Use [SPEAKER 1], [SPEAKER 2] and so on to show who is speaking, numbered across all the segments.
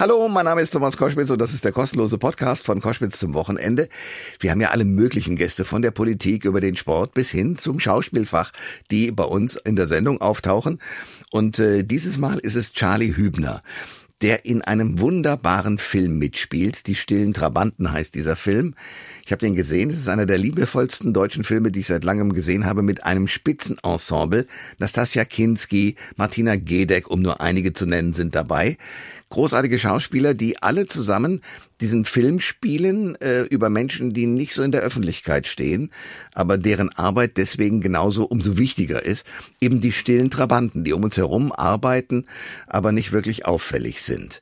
[SPEAKER 1] Hallo, mein Name ist Thomas Koschwitz und das ist der kostenlose Podcast von Koschwitz zum Wochenende. Wir haben ja alle möglichen Gäste von der Politik über den Sport bis hin zum Schauspielfach, die bei uns in der Sendung auftauchen. Und äh, dieses Mal ist es Charlie Hübner der in einem wunderbaren Film mitspielt. Die stillen Trabanten heißt dieser Film. Ich habe den gesehen. Es ist einer der liebevollsten deutschen Filme, die ich seit langem gesehen habe, mit einem Spitzenensemble. Nastasia Kinski, Martina Gedeck, um nur einige zu nennen, sind dabei großartige Schauspieler, die alle zusammen diesen Film spielen äh, über Menschen, die nicht so in der Öffentlichkeit stehen, aber deren Arbeit deswegen genauso umso wichtiger ist. Eben die stillen Trabanten, die um uns herum arbeiten, aber nicht wirklich auffällig sind.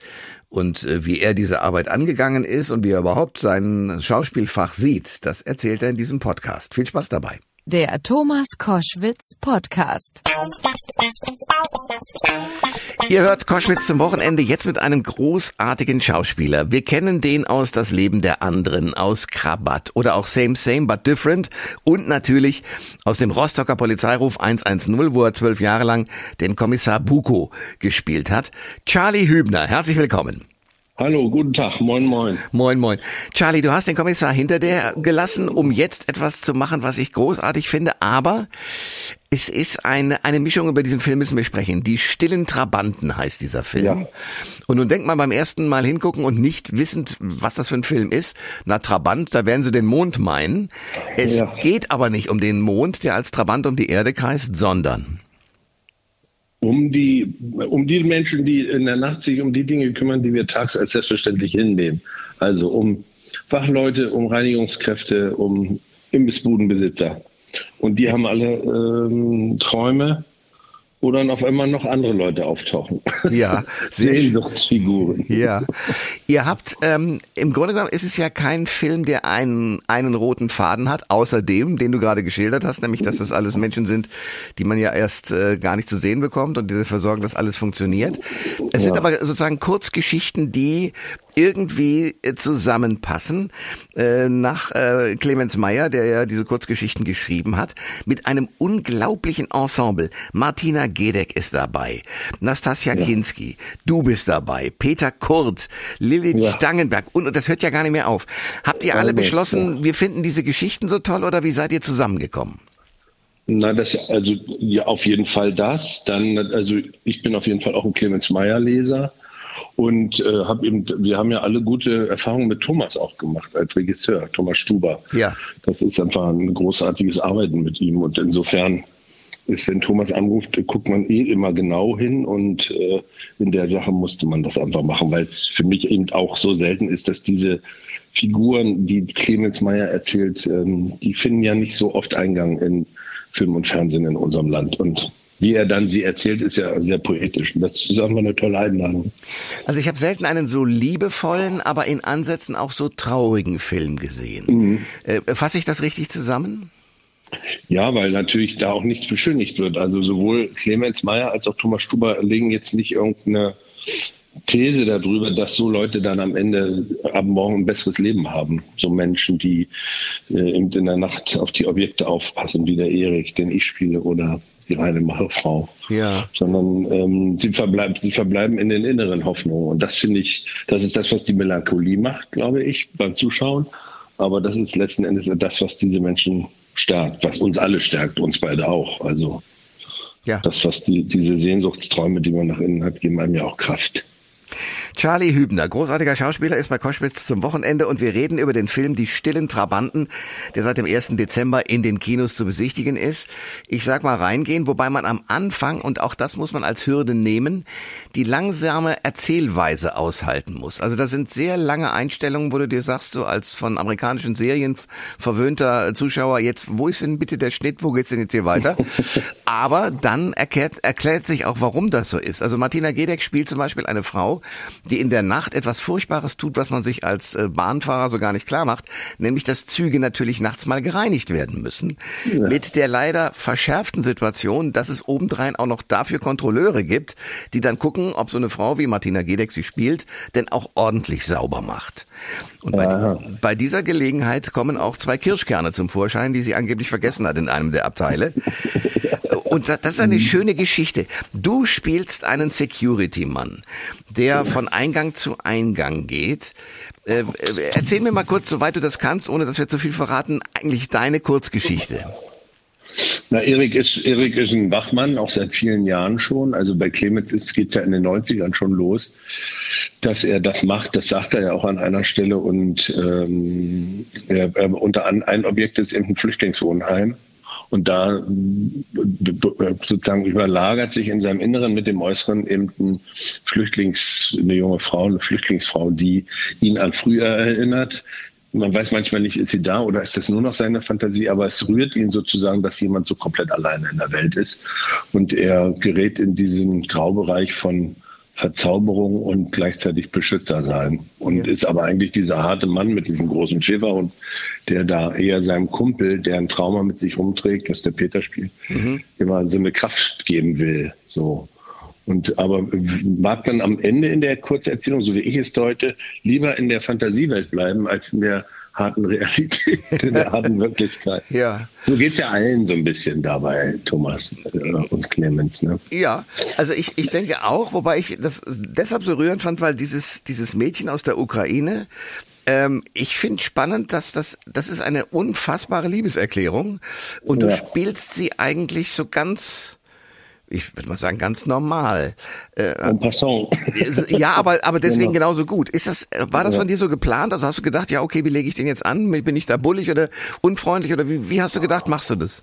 [SPEAKER 1] Und äh, wie er diese Arbeit angegangen ist und wie er überhaupt sein Schauspielfach sieht, das erzählt er in diesem Podcast. Viel Spaß dabei.
[SPEAKER 2] Der Thomas Koschwitz Podcast.
[SPEAKER 1] Ihr hört Koschwitz zum Wochenende jetzt mit einem großartigen Schauspieler. Wir kennen den aus Das Leben der anderen, aus Krabat oder auch Same Same but Different und natürlich aus dem Rostocker Polizeiruf 110, wo er zwölf Jahre lang den Kommissar Buko gespielt hat. Charlie Hübner, herzlich willkommen.
[SPEAKER 3] Hallo, guten Tag, moin, moin.
[SPEAKER 1] Moin, moin. Charlie, du hast den Kommissar hinter dir gelassen, um jetzt etwas zu machen, was ich großartig finde, aber es ist eine, eine Mischung, über diesen Film müssen wir sprechen. Die stillen Trabanten heißt dieser Film. Ja. Und nun denkt man beim ersten Mal hingucken und nicht wissend, was das für ein Film ist. Na, Trabant, da werden sie den Mond meinen. Es ja. geht aber nicht um den Mond, der als Trabant um die Erde kreist, sondern
[SPEAKER 3] um die, um die Menschen, die in der Nacht sich um die Dinge kümmern, die wir tags als selbstverständlich hinnehmen. Also um Fachleute, um Reinigungskräfte, um Imbissbudenbesitzer. Und die haben alle ähm, Träume, wo dann auf einmal noch andere Leute auftauchen.
[SPEAKER 1] Ja,
[SPEAKER 3] Sehnsuchtsfiguren.
[SPEAKER 1] Ja. Ihr habt, ähm, im Grunde genommen ist es ja kein Film, der einen, einen roten Faden hat, außer dem, den du gerade geschildert hast, nämlich, dass das alles Menschen sind, die man ja erst äh, gar nicht zu sehen bekommt und die dafür sorgen, dass alles funktioniert. Es ja. sind aber sozusagen Kurzgeschichten, die irgendwie äh, zusammenpassen. Äh, nach äh, Clemens Meyer, der ja diese Kurzgeschichten geschrieben hat, mit einem unglaublichen Ensemble. Martina Gedeck ist dabei, Nastasia ja. Kinski, du bist dabei, Peter Kurt, Lilith ja. Stangenberg und, und das hört ja gar nicht mehr auf. Habt ihr alle beschlossen, wir finden diese Geschichten so toll oder wie seid ihr zusammengekommen?
[SPEAKER 3] Na, das also ja auf jeden Fall das. Dann also ich bin auf jeden Fall auch ein Clemens Meyer Leser und äh, hab eben, wir haben ja alle gute Erfahrungen mit Thomas auch gemacht als Regisseur, Thomas Stuber.
[SPEAKER 1] Ja.
[SPEAKER 3] Das ist einfach ein großartiges Arbeiten mit ihm. Und insofern ist, wenn Thomas anruft, guckt man eh immer genau hin und äh, in der Sache musste man das einfach machen, weil es für mich eben auch so selten ist, dass diese Figuren, die Clemens Meyer erzählt, ähm, die finden ja nicht so oft Eingang in Film und Fernsehen in unserem Land. Und wie er dann sie erzählt, ist ja sehr poetisch. Und das ist einfach eine tolle Einladung.
[SPEAKER 1] Also ich habe selten einen so liebevollen, aber in Ansätzen auch so traurigen Film gesehen. Mhm. Äh, fasse ich das richtig zusammen?
[SPEAKER 3] Ja, weil natürlich da auch nichts beschönigt wird. Also sowohl Clemens Meyer als auch Thomas Stuber legen jetzt nicht irgendeine These darüber, dass so Leute dann am Ende ab morgen ein besseres Leben haben. So Menschen, die äh, in der Nacht auf die Objekte aufpassen, wie der Erik, den ich spiele, oder die reine Frau.
[SPEAKER 1] Ja.
[SPEAKER 3] Sondern ähm, sie, verbleiben, sie verbleiben in den inneren Hoffnungen. Und das finde ich, das ist das, was die Melancholie macht, glaube ich, beim Zuschauen. Aber das ist letzten Endes das, was diese Menschen stärkt, was uns alle stärkt, uns beide auch. Also ja. das, was die, diese Sehnsuchtsträume, die man nach innen hat, geben einem ja auch Kraft.
[SPEAKER 1] Charlie Hübner, großartiger Schauspieler, ist bei Koschwitz zum Wochenende und wir reden über den Film Die stillen Trabanten, der seit dem 1. Dezember in den Kinos zu besichtigen ist. Ich sag mal reingehen, wobei man am Anfang, und auch das muss man als Hürde nehmen, die langsame Erzählweise aushalten muss. Also da sind sehr lange Einstellungen, wo du dir sagst, so als von amerikanischen Serien verwöhnter Zuschauer, jetzt, wo ist denn bitte der Schnitt, wo geht's denn jetzt hier weiter? Aber dann erklärt, erklärt sich auch, warum das so ist. Also Martina Gedeck spielt zum Beispiel eine Frau, die in der Nacht etwas Furchtbares tut, was man sich als äh, Bahnfahrer so gar nicht klar macht, nämlich dass Züge natürlich nachts mal gereinigt werden müssen. Ja. Mit der leider verschärften Situation, dass es obendrein auch noch dafür Kontrolleure gibt, die dann gucken, ob so eine Frau wie Martina Gedeck sie spielt, denn auch ordentlich sauber macht. Und bei, bei dieser Gelegenheit kommen auch zwei Kirschkerne zum Vorschein, die sie angeblich vergessen hat in einem der Abteile. Und das ist eine mhm. schöne Geschichte. Du spielst einen Security-Mann, der von Eingang zu Eingang geht. Äh, äh, erzähl mir mal kurz, soweit du das kannst, ohne dass wir zu viel verraten, eigentlich deine Kurzgeschichte.
[SPEAKER 3] Na, Erik ist, Erik ist ein Wachmann, auch seit vielen Jahren schon. Also bei Clemens geht es ja in den 90ern schon los, dass er das macht. Das sagt er ja auch an einer Stelle. Und ähm, er, er, unter an, ein Objekt ist eben ein Flüchtlingswohnheim. Und da sozusagen überlagert sich in seinem Inneren mit dem Äußeren eben ein Flüchtlings, eine junge Frau, eine Flüchtlingsfrau, die ihn an früher erinnert, man weiß manchmal nicht, ist sie da oder ist das nur noch seine Fantasie, aber es rührt ihn sozusagen, dass jemand so komplett alleine in der Welt ist. Und er gerät in diesen Graubereich von Verzauberung und gleichzeitig Beschützer sein. Und ja. ist aber eigentlich dieser harte Mann mit diesem großen Schäferhund, der da eher seinem Kumpel, der ein Trauma mit sich rumträgt, was der Peter spielt, mhm. immer so eine Kraft geben will. So. Und aber mag dann am Ende in der Kurzerzählung, so wie ich es deute, lieber in der Fantasiewelt bleiben, als in der harten Realität, in der harten Wirklichkeit. Ja. So geht es ja allen so ein bisschen dabei, Thomas äh, und Clemens. Ne?
[SPEAKER 1] Ja, also ich, ich denke auch, wobei ich das deshalb so rührend fand, weil dieses, dieses Mädchen aus der Ukraine, ähm, ich finde spannend, dass das, das ist eine unfassbare Liebeserklärung und ja. du spielst sie eigentlich so ganz ich würde mal sagen, ganz normal. Äh, ja, aber, aber deswegen genau. genauso gut. Ist das, war das von dir so geplant? Also hast du gedacht, ja, okay, wie lege ich den jetzt an? Bin ich da bullig oder unfreundlich oder wie, wie hast du gedacht, machst du das?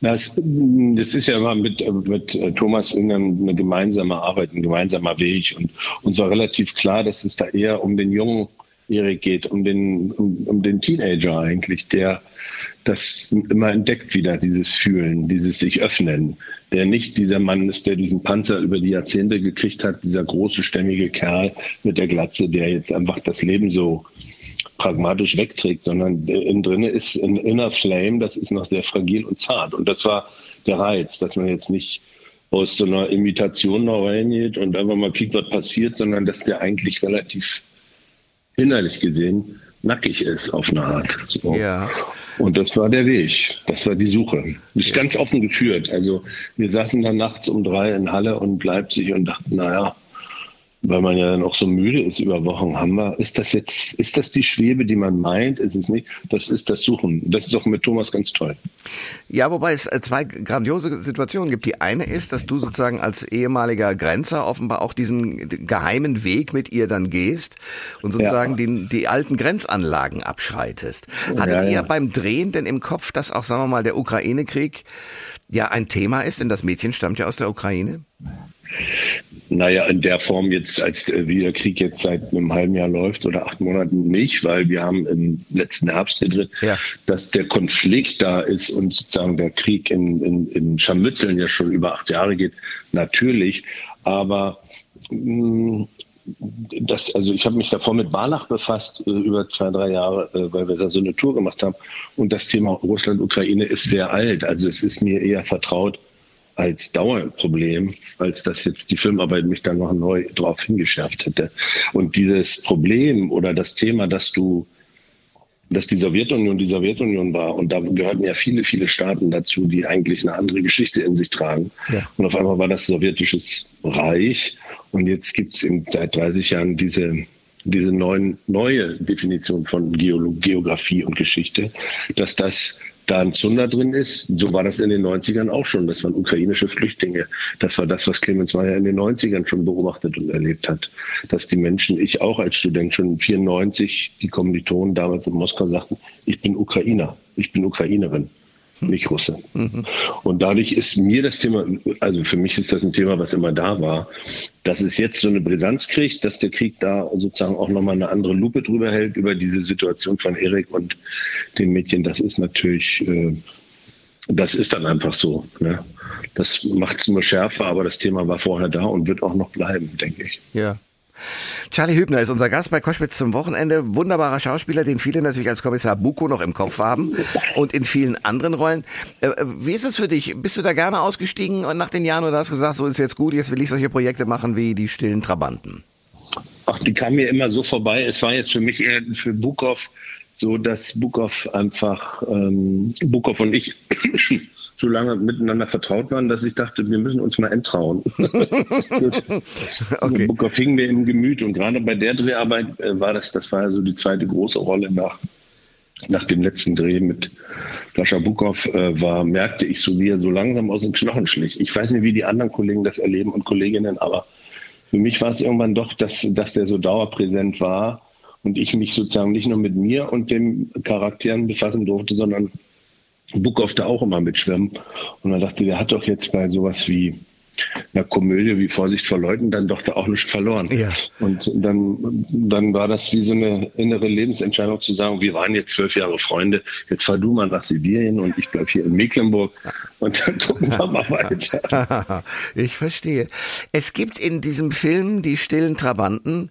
[SPEAKER 3] Das, das ist ja immer mit, mit Thomas eine, eine gemeinsame Arbeit, ein gemeinsamer Weg. Und uns war relativ klar, dass es da eher um den jungen Erik geht, um den, um, um den Teenager eigentlich, der das immer entdeckt wieder, dieses Fühlen, dieses sich öffnen, der nicht dieser Mann ist, der diesen Panzer über die Jahrzehnte gekriegt hat, dieser große, stämmige Kerl mit der Glatze, der jetzt einfach das Leben so pragmatisch wegträgt, sondern innen drin ist ein inner Flame, das ist noch sehr fragil und zart. Und das war der Reiz, dass man jetzt nicht aus so einer Imitation noch reingeht und einfach mal kriegt, was passiert, sondern dass der eigentlich relativ innerlich gesehen nackig ist auf eine Art. So. Ja. Und das war der Weg, das war die Suche. Ist ja. ganz offen geführt. Also wir saßen dann nachts um drei in Halle und Leipzig und dachten, naja, weil man ja dann auch so müde ist über Wochen, haben wir, ist das jetzt, ist das die Schwebe, die man meint? Ist es nicht? Das ist das Suchen. Das ist auch mit Thomas ganz toll.
[SPEAKER 1] Ja, wobei es äh, zwei grandiose Situationen gibt. Die eine ist, dass du sozusagen als ehemaliger Grenzer offenbar auch diesen geheimen Weg mit ihr dann gehst und sozusagen ja. die, die alten Grenzanlagen abschreitest. Hattet ja, ja. ihr beim Drehen denn im Kopf, dass auch, sagen wir mal, der Ukraine-Krieg ja ein Thema ist? Denn das Mädchen stammt ja aus der Ukraine.
[SPEAKER 3] Naja, in der Form jetzt, als äh, wie der Krieg jetzt seit einem halben Jahr läuft oder acht Monaten nicht, weil wir haben im letzten Herbst hier drin, ja. dass der Konflikt da ist und sozusagen der Krieg in, in, in Scharmützeln ja schon über acht Jahre geht, natürlich. Aber mh, mm, das, also ich habe mich davor mit Barlach befasst, äh, über zwei, drei Jahre, äh, weil wir da so eine Tour gemacht haben. Und das Thema Russland-Ukraine ist sehr alt. Also es ist mir eher vertraut als Dauerproblem, als dass jetzt die Filmarbeit mich dann noch neu darauf hingeschärft hätte. Und dieses Problem oder das Thema, dass du, dass die Sowjetunion die Sowjetunion war und da gehörten ja viele, viele Staaten dazu, die eigentlich eine andere Geschichte in sich tragen. Ja. Und auf einmal war das sowjetisches Reich und jetzt gibt es seit 30 Jahren diese diese neuen, neue Definition von Geografie und Geschichte, dass das da ein Zunder drin ist. So war das in den 90ern auch schon. Das waren ukrainische Flüchtlinge. Das war das, was Clemens Meyer in den 90ern schon beobachtet und erlebt hat. Dass die Menschen, ich auch als Student schon 94, die Kommilitonen damals in Moskau sagten, ich bin Ukrainer, ich bin Ukrainerin nicht Russe. Mhm. Und dadurch ist mir das Thema, also für mich ist das ein Thema, was immer da war, dass es jetzt so eine Brisanz kriegt, dass der Krieg da sozusagen auch nochmal eine andere Lupe drüber hält über diese Situation von Erik und dem Mädchen, das ist natürlich, äh, das ist dann einfach so. Ne? Das macht es nur schärfer, aber das Thema war vorher da und wird auch noch bleiben, denke ich.
[SPEAKER 1] Ja. Charlie Hübner ist unser Gast bei Koschwitz zum Wochenende. Wunderbarer Schauspieler, den viele natürlich als Kommissar Buko noch im Kopf haben und in vielen anderen Rollen. Äh, äh, wie ist es für dich? Bist du da gerne ausgestiegen nach den Jahren oder hast du gesagt, so ist jetzt gut, jetzt will ich solche Projekte machen wie die stillen Trabanten?
[SPEAKER 3] Ach, die kamen mir immer so vorbei. Es war jetzt für mich eher für Bukov so, dass Bukov einfach, ähm, Bukov und ich so lange miteinander vertraut waren, dass ich dachte, wir müssen uns mal enttrauen. okay. Bukov hing mir im Gemüt und gerade bei der Dreharbeit äh, war das, das war ja so die zweite große Rolle nach, nach dem letzten Dreh mit Sascha Bukov äh, war, merkte ich so, wie er so langsam aus den Knochen schlich. Ich weiß nicht, wie die anderen Kollegen das erleben und Kolleginnen, aber für mich war es irgendwann doch, dass, dass der so dauerpräsent war und ich mich sozusagen nicht nur mit mir und den Charakteren befassen durfte, sondern Bukov da auch immer mitschwimmen. Und dann dachte, der hat doch jetzt bei sowas wie einer Komödie wie Vorsicht vor Leuten dann doch da auch nicht verloren. Ja. Und dann, dann war das wie so eine innere Lebensentscheidung zu sagen, wir waren jetzt zwölf Jahre Freunde, jetzt fahr du mal nach Sibirien und ich bleib hier in Mecklenburg und dann gucken wir mal weiter.
[SPEAKER 1] ich verstehe. Es gibt in diesem Film Die stillen Trabanten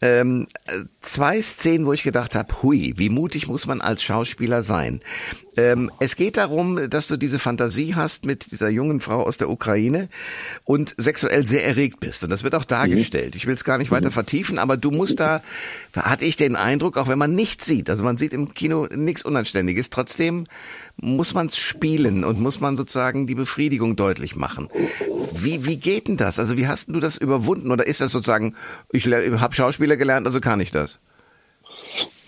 [SPEAKER 1] ähm, zwei Szenen, wo ich gedacht habe, hui, wie mutig muss man als Schauspieler sein. Ähm, es geht darum, dass du diese Fantasie hast mit dieser jungen Frau aus der Ukraine und sexuell sehr erregt bist. Und das wird auch dargestellt. Ich will es gar nicht weiter vertiefen, aber du musst da, hatte ich den Eindruck, auch wenn man nichts sieht, also man sieht im Kino nichts Unanständiges, trotzdem muss man es spielen und muss man sozusagen die Befriedigung deutlich machen. Wie, wie geht denn das? Also wie hast du das überwunden? Oder ist das sozusagen, ich habe Schauspieler gelernt, also kann ich das?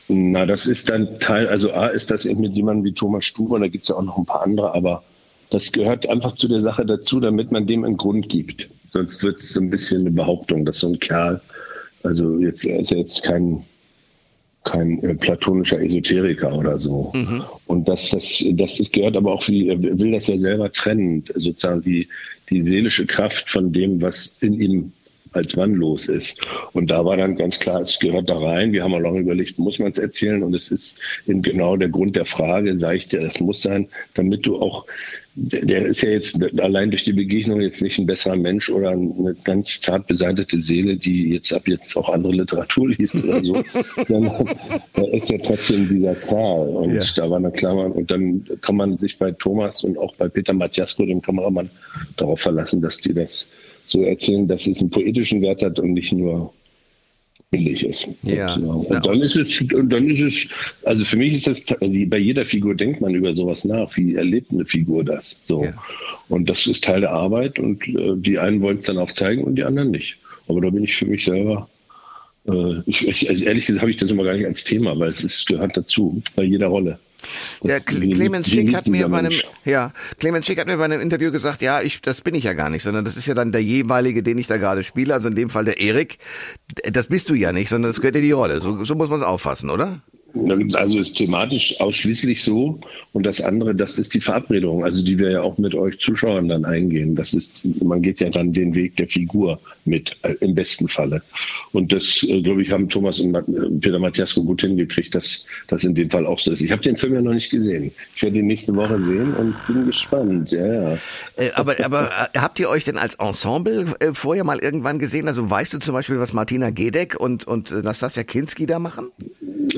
[SPEAKER 3] Na, das ist dann Teil, also A ist das eben mit jemandem wie Thomas Stuber, da gibt es ja auch noch ein paar andere, aber das gehört einfach zu der Sache dazu, damit man dem einen Grund gibt. Sonst wird es so ein bisschen eine Behauptung, dass so ein Kerl, also jetzt er ist ja jetzt kein, kein äh, platonischer Esoteriker oder so. Mhm. Und das, das, das, das gehört aber auch, wie, er will das ja selber trennen, sozusagen die, die seelische Kraft von dem, was in ihm als Mann los ist. Und da war dann ganz klar, es gehört da rein. Wir haben auch lange überlegt, muss man es erzählen? Und es ist genau der Grund der Frage, sage ich dir, das muss sein, damit du auch der ist ja jetzt allein durch die Begegnung jetzt nicht ein besserer Mensch oder eine ganz zart beseitete Seele, die jetzt ab jetzt auch andere Literatur liest oder so, sondern er ist ja trotzdem dieser Kerl. Und ja. da war eine Klammer. Und dann kann man sich bei Thomas und auch bei Peter Matjasko, dem Kameramann, darauf verlassen, dass die das so erzählen, dass es einen poetischen Wert hat und nicht nur billig ist.
[SPEAKER 1] Ja.
[SPEAKER 3] Und, und ja. dann ist es, und dann ist es, also für mich ist das, also bei jeder Figur denkt man über sowas nach. Wie erlebt eine Figur das? So. Ja. Und das ist Teil der Arbeit und äh, die einen wollen es dann auch zeigen und die anderen nicht. Aber da bin ich für mich selber, äh, ich, ich, also ehrlich gesagt habe ich das immer gar nicht als Thema, weil es ist, gehört dazu, bei jeder Rolle.
[SPEAKER 1] Ja, Clemens Schick hat mir bei einem, ja, Clemens Schick hat mir bei einem Interview gesagt, ja, ich, das bin ich ja gar nicht, sondern das ist ja dann der jeweilige, den ich da gerade spiele, also in dem Fall der Erik. Das bist du ja nicht, sondern das gehört dir die Rolle. So, so muss man es auffassen, oder?
[SPEAKER 3] Also ist thematisch ausschließlich so. Und das andere, das ist die Verabredung, also die wir ja auch mit euch Zuschauern dann eingehen. Das ist, man geht ja dann den Weg der Figur mit, äh, im besten Falle. Und das, äh, glaube ich, haben Thomas und Peter Matthiasko gut hingekriegt, dass das in dem Fall auch so ist. Ich habe den Film ja noch nicht gesehen. Ich werde ihn nächste Woche sehen und bin gespannt. Ja, ja.
[SPEAKER 1] Äh, aber, aber habt ihr euch denn als Ensemble vorher mal irgendwann gesehen? Also weißt du zum Beispiel, was Martina Gedeck und, und Nastasia Kinski da machen?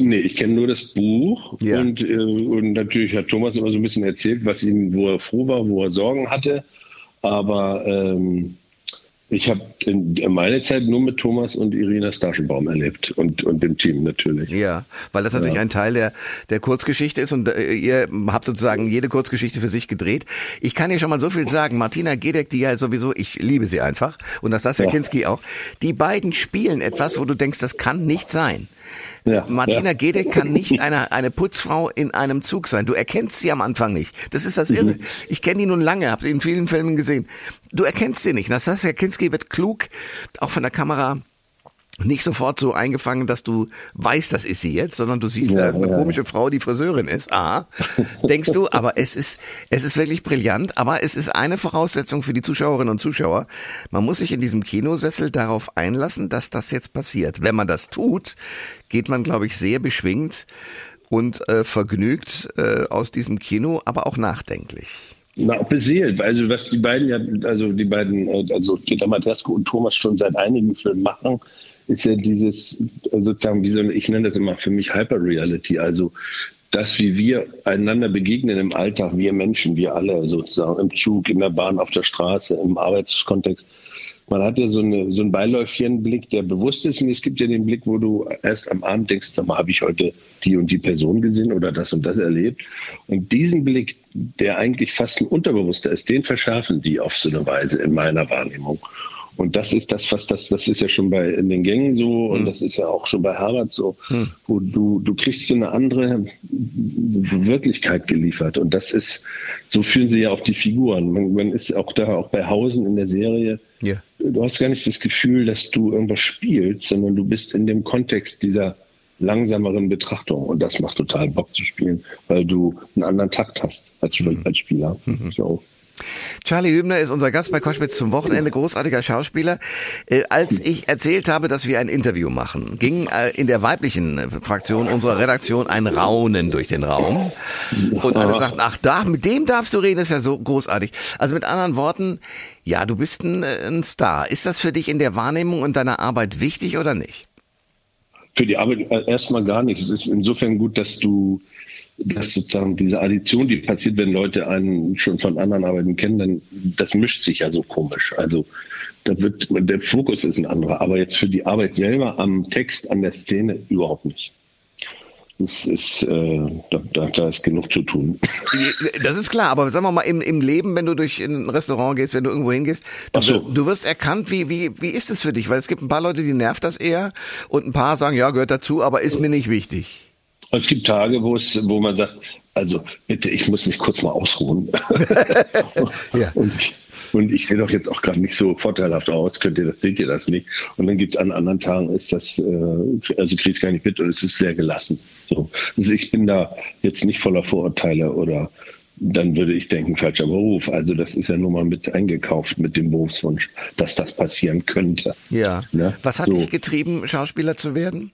[SPEAKER 3] Nee, ich kenne nur das Buch ja. und, äh, und natürlich hat Thomas immer so ein bisschen erzählt, was ihm, wo er froh war, wo er Sorgen hatte. Aber ähm, ich habe in meine Zeit nur mit Thomas und Irina Staschenbaum erlebt und, und dem Team natürlich.
[SPEAKER 1] Ja, weil das natürlich ja. ein Teil der, der Kurzgeschichte ist und äh, ihr habt sozusagen jede Kurzgeschichte für sich gedreht. Ich kann dir schon mal so viel sagen. Martina Gedeck, die ja sowieso, ich liebe sie einfach und das Nastasia ja. Kinski auch. Die beiden spielen etwas, wo du denkst, das kann nicht sein. Ja, Martina ja. Gedeck kann nicht eine, eine Putzfrau in einem Zug sein. Du erkennst sie am Anfang nicht. Das ist das Irre. Mhm. Ich kenne die nun lange, habe in vielen Filmen gesehen. Du erkennst sie nicht. Nastasia Kinski wird klug, auch von der Kamera nicht sofort so eingefangen, dass du weißt, das ist sie jetzt, sondern du siehst ja, eine ja. komische Frau, die Friseurin ist. Ah, denkst du, aber es ist, es ist wirklich brillant, aber es ist eine Voraussetzung für die Zuschauerinnen und Zuschauer. Man muss sich in diesem Kinosessel darauf einlassen, dass das jetzt passiert. Wenn man das tut, geht man, glaube ich, sehr beschwingt und äh, vergnügt äh, aus diesem Kino, aber auch nachdenklich.
[SPEAKER 3] Na, beseelt. Also was die beiden ja, also die beiden, äh, also Peter Matresko und Thomas schon seit einigen Filmen machen, ist ja dieses sozusagen, wie so, ich nenne das immer für mich Hyper-Reality, also das, wie wir einander begegnen im Alltag, wir Menschen, wir alle sozusagen im Zug, in der Bahn, auf der Straße, im Arbeitskontext, man hat ja so, eine, so einen beiläufigen Blick, der bewusst ist. Und es gibt ja den Blick, wo du erst am Abend denkst, da habe ich heute die und die Person gesehen oder das und das erlebt. Und diesen Blick, der eigentlich fast ein unterbewusster ist, den verschärfen die auf so eine Weise in meiner Wahrnehmung. Und das ist das, was das, das ist ja schon bei in den Gängen so und hm. das ist ja auch schon bei Harvard so, hm. wo du, du kriegst so eine andere Wirklichkeit geliefert. Und das ist, so fühlen sie ja auch die Figuren. Man, man ist auch da, auch bei Hausen in der Serie, yeah. du hast gar nicht das Gefühl, dass du irgendwas spielst, sondern du bist in dem Kontext dieser langsameren Betrachtung. Und das macht total Bock zu spielen, weil du einen anderen Takt hast als, mhm. als Spieler. Mhm. So.
[SPEAKER 1] Charlie Hübner ist unser Gast bei Koschwitz zum Wochenende, großartiger Schauspieler. Äh, als ich erzählt habe, dass wir ein Interview machen, ging äh, in der weiblichen Fraktion unserer Redaktion ein Raunen durch den Raum. Und alle sagten, ach da, mit dem darfst du reden, ist ja so großartig. Also mit anderen Worten, ja, du bist ein, äh, ein Star. Ist das für dich in der Wahrnehmung und deiner Arbeit wichtig oder nicht?
[SPEAKER 3] Für die Arbeit äh, erstmal gar nicht. Es ist insofern gut, dass du dass sozusagen diese Addition, die passiert, wenn Leute einen schon von anderen Arbeiten kennen, dann das mischt sich ja so komisch. Also da wird der Fokus ist ein anderer, aber jetzt für die Arbeit selber am Text, an der Szene überhaupt nicht. Das ist, äh, da, da, ist genug zu tun.
[SPEAKER 1] Das ist klar, aber sagen wir mal, im, im Leben, wenn du durch ein Restaurant gehst, wenn du irgendwo hingehst, du, so. wirst, du wirst erkannt, wie, wie, wie ist es für dich? Weil es gibt ein paar Leute, die nervt das eher und ein paar sagen, ja, gehört dazu, aber ist mir nicht wichtig.
[SPEAKER 3] Es gibt Tage, wo es, wo man sagt, also bitte, ich muss mich kurz mal ausruhen. ja. und, und ich sehe doch jetzt auch gerade nicht so vorteilhaft aus, könnt ihr das, seht ihr das nicht? Und dann gibt es an anderen Tagen, ist das, äh, also kriege ich gar nicht mit und es ist sehr gelassen. So. Also ich bin da jetzt nicht voller Vorurteile oder dann würde ich denken, falscher Beruf. Also das ist ja nur mal mit eingekauft mit dem Berufswunsch, dass das passieren könnte.
[SPEAKER 1] Ja. Ne? Was hat so. dich getrieben, Schauspieler zu werden?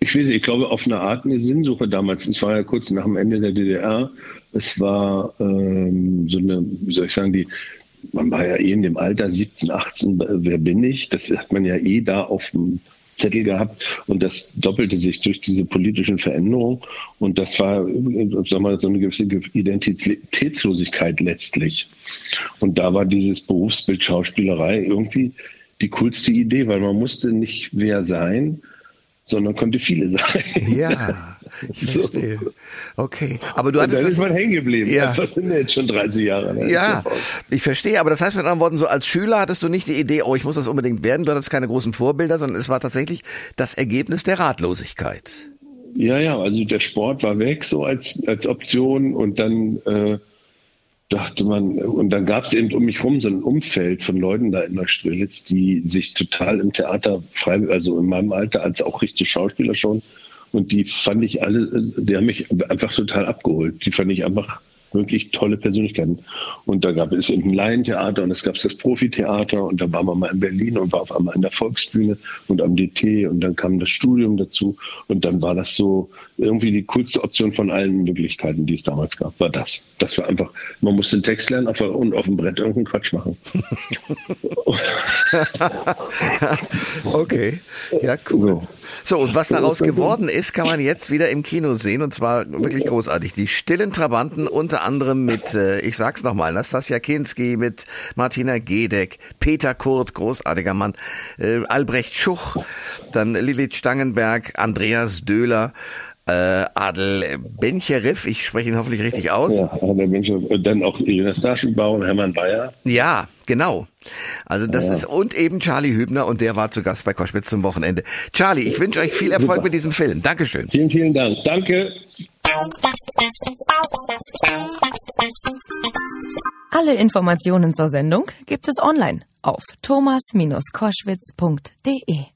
[SPEAKER 3] Ich weiß ich glaube, auf eine Art eine Sinnsuche damals. Es war ja kurz nach dem Ende der DDR. Es war ähm, so eine, wie soll ich sagen, die, man war ja eh in dem Alter 17, 18, wer bin ich? Das hat man ja eh da auf dem Zettel gehabt und das doppelte sich durch diese politischen Veränderungen und das war, sag mal, so eine gewisse Identitätslosigkeit letztlich. Und da war dieses Berufsbild Schauspielerei irgendwie die coolste Idee, weil man musste nicht wer sein, sondern konnte viele sein.
[SPEAKER 1] Ja, ich verstehe. Okay, aber du hattest.
[SPEAKER 3] Und dann ist man hängen geblieben. Ja. Das sind jetzt schon 30 Jahre.
[SPEAKER 1] Ne? Ja, ich verstehe. Aber das heißt mit anderen Worten, so als Schüler hattest du nicht die Idee, oh, ich muss das unbedingt werden. Du hattest keine großen Vorbilder, sondern es war tatsächlich das Ergebnis der Ratlosigkeit.
[SPEAKER 3] Ja, ja, also der Sport war weg so als, als Option und dann äh, dachte man, und dann gab es eben um mich herum so ein Umfeld von Leuten da in Neustrelitz, die sich total im Theater frei, also in meinem Alter als auch richtig Schauspieler schon, und die fand ich alle, die haben mich einfach total abgeholt. Die fand ich einfach wirklich tolle Persönlichkeiten. Und da gab es ein Laientheater und es gab das Profitheater und da war man mal in Berlin und war auf einmal in der Volksbühne und am DT und dann kam das Studium dazu und dann war das so irgendwie die coolste Option von allen Möglichkeiten, die es damals gab, war das. Das war einfach, man musste den Text lernen auf, und auf dem Brett irgendeinen Quatsch machen.
[SPEAKER 1] okay, ja cool. So, und was daraus geworden ist, kann man jetzt wieder im Kino sehen und zwar wirklich großartig. Die stillen Trabanten unter anderem mit, äh, ich sag's nochmal, Nastasia Kinski, mit Martina Gedeck, Peter Kurt, großartiger Mann, äh, Albrecht Schuch, dann Lilith Stangenberg, Andreas Döhler, äh, Adel Bencherif, ich spreche ihn hoffentlich richtig aus. Ja, Adel
[SPEAKER 3] Bencherif, dann auch Jonas Taschenbau und Hermann Bayer.
[SPEAKER 1] Ja, genau. Also das ja. ist, und eben Charlie Hübner und der war zu Gast bei Koschwitz zum Wochenende. Charlie, ich wünsche euch viel Erfolg Super. mit diesem Film. Dankeschön.
[SPEAKER 3] Vielen, vielen Dank. Danke.
[SPEAKER 2] Alle Informationen zur Sendung gibt es online auf thomas-koschwitz.de.